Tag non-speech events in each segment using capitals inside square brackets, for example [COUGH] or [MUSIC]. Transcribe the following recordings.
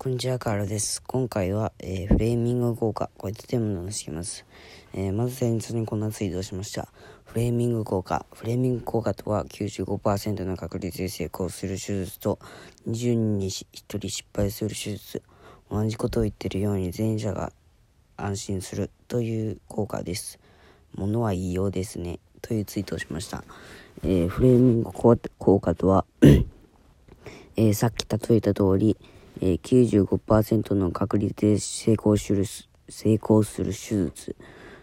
こんにちは、カールです。今回は、えー、フレーミング効果、こういったテーマを話しています。えー、まず先日にこんなツイートをしました。フレーミング効果。フレーミング効果とは95%の確率で成功する手術と20人に1人失敗する手術。同じことを言ってるように前者が安心するという効果です。ものは言いようですね。というツイートをしました。えー、フレーミング効果とはえさっき例えた通り、えー、95%の確率で成功する、成功する手術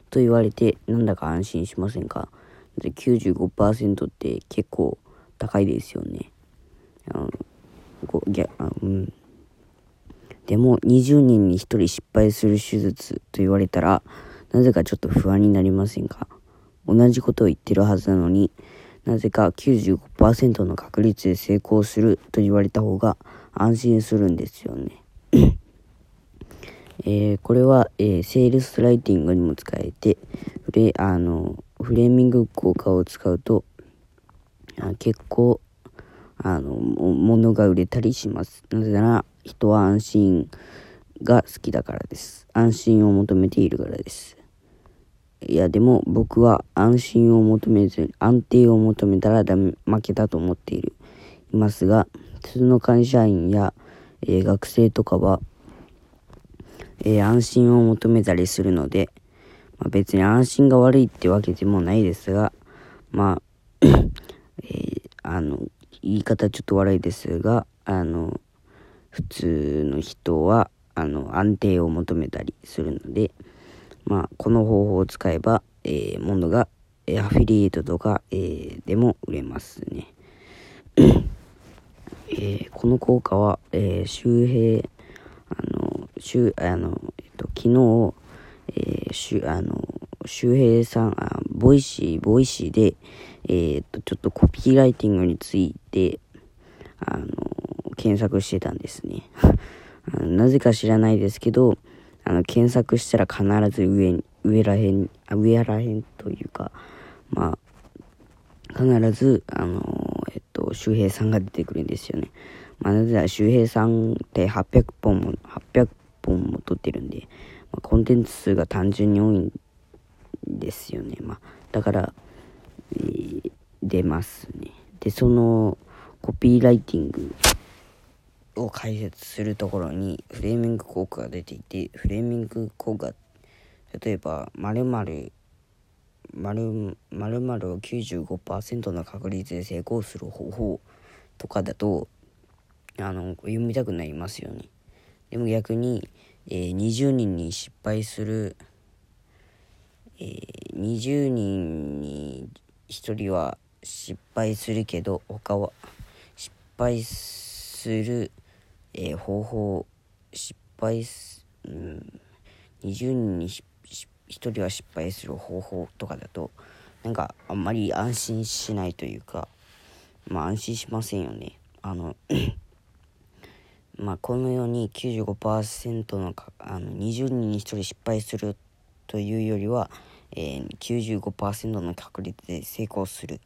と言われてなんだか安心しませんか？で95%って結構高いですよね。あのこいやあうん、でも20人に1人失敗する手術と言われたらなぜかちょっと不安になりませんか？同じことを言ってるはずなのになぜか95%の確率で成功すると言われた方が安心するんですよね。[COUGHS] えー、これは、えー、セールスライティングにも使えてフレあのフレーミング効果を使うとあ結構あの物が売れたりします。なぜなら人は安心が好きだからです。安心を求めているからです。いやでも僕は安心を求めずに安定を求めたらダメ負けだと思っているいますが普通の会社員や、えー、学生とかは、えー、安心を求めたりするので、まあ、別に安心が悪いってわけでもないですがまあ、[COUGHS] えー、あの言い方ちょっと悪いですがあの普通の人はあの安定を求めたりするのでまあ、この方法を使えば、えー、ものが、えアフィリエイトとか、えー、でも売れますね。えー、この効果は、えー、周平、あの、周、あの、えっと、昨日、えー、しゅ、あの、周平さん、あ、 Voicy、Voicy で、え、っと、ちょっとコピーライティングについて、あの、検索してたんですね。[LAUGHS] なぜか知らないですけど、あの、検索したら必ず上、上らへん、上らへんというか、まあ、必ず、あの、と、周平さんが出てくるんですよね。まあ、なぜなら周平さんって800本も、800本も撮ってるんで、まあ、コンテンツ数が単純に多いんですよね。まあ、だから、えー、出ますね。で、その、コピーライティングを解説するところにフレーミング効果が出ていてフレーミング効果例えば〇〇〇〇を95%の確率で成功する方法とかだとあの読みたくなりますよね。でも逆に、えー、20人に失敗する、えー、20人に1人は失敗するけど他は失敗するえー、方法失敗す、うん、20人に失敗1人は失敗する方法とかだとなんかあんまり安心しないというかまあ安心しませんよね。あの [COUGHS] まあこのように95%のかあの20人に1人失敗するというよりは、えー、95%の確率で成功する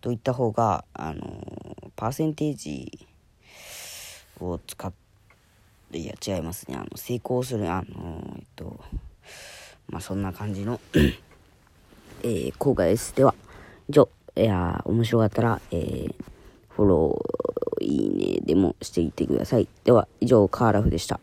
といった方があのパーセンテージを使っていや違いますね。あの成功するあのえっとまあそんな感じのえー、効果です。では以上いや面白かったら、えー、フォローいいねでもしていってください。では以上カーラフでした。